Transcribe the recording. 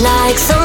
like so